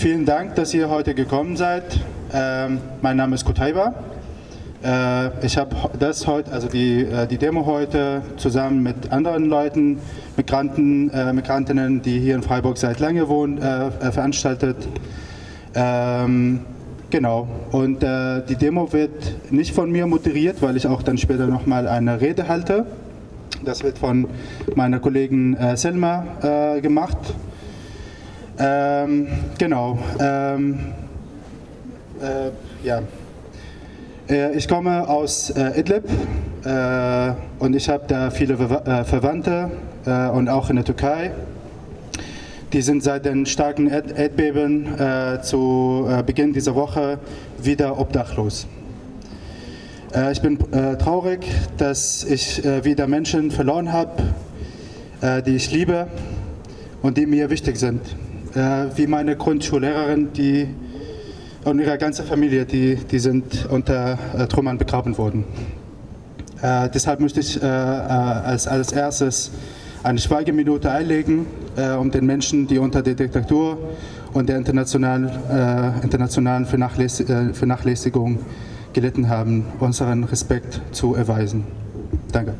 vielen Dank, dass ihr heute gekommen seid. Ähm, mein Name ist Kutaiba. Äh, ich habe das heute, also die, äh, die Demo heute zusammen mit anderen Leuten, Migranten, äh, Migrantinnen, die hier in Freiburg seit lange wohnen, äh, äh, veranstaltet. Ähm, genau. Und äh, die Demo wird nicht von mir moderiert, weil ich auch dann später nochmal eine Rede halte. Das wird von meiner Kollegin Selma gemacht. Ähm, genau. Ähm, ja. Äh, ich komme aus äh, Idlib äh, und ich habe da viele Verwandte und auch in der Türkei. Die sind seit den starken Erdbeben zu Beginn dieser Woche wieder obdachlos. ich bin traurig, dass ich wieder Menschen verloren habe, die ich liebe und die mir wichtig sind. Wie meine Grundschullehrerin, die und ihre ganze Familie, die, die sind unter äh, Trümmern begraben worden. Äh, deshalb möchte ich äh, äh als, als erstes eine Schweigeminute einlegen, äh, um den Menschen, die unter der Diktatur und der internationalen, äh, internationalen Vernachläs Vernachlässigung gelitten haben, unseren Respekt zu erweisen. Danke.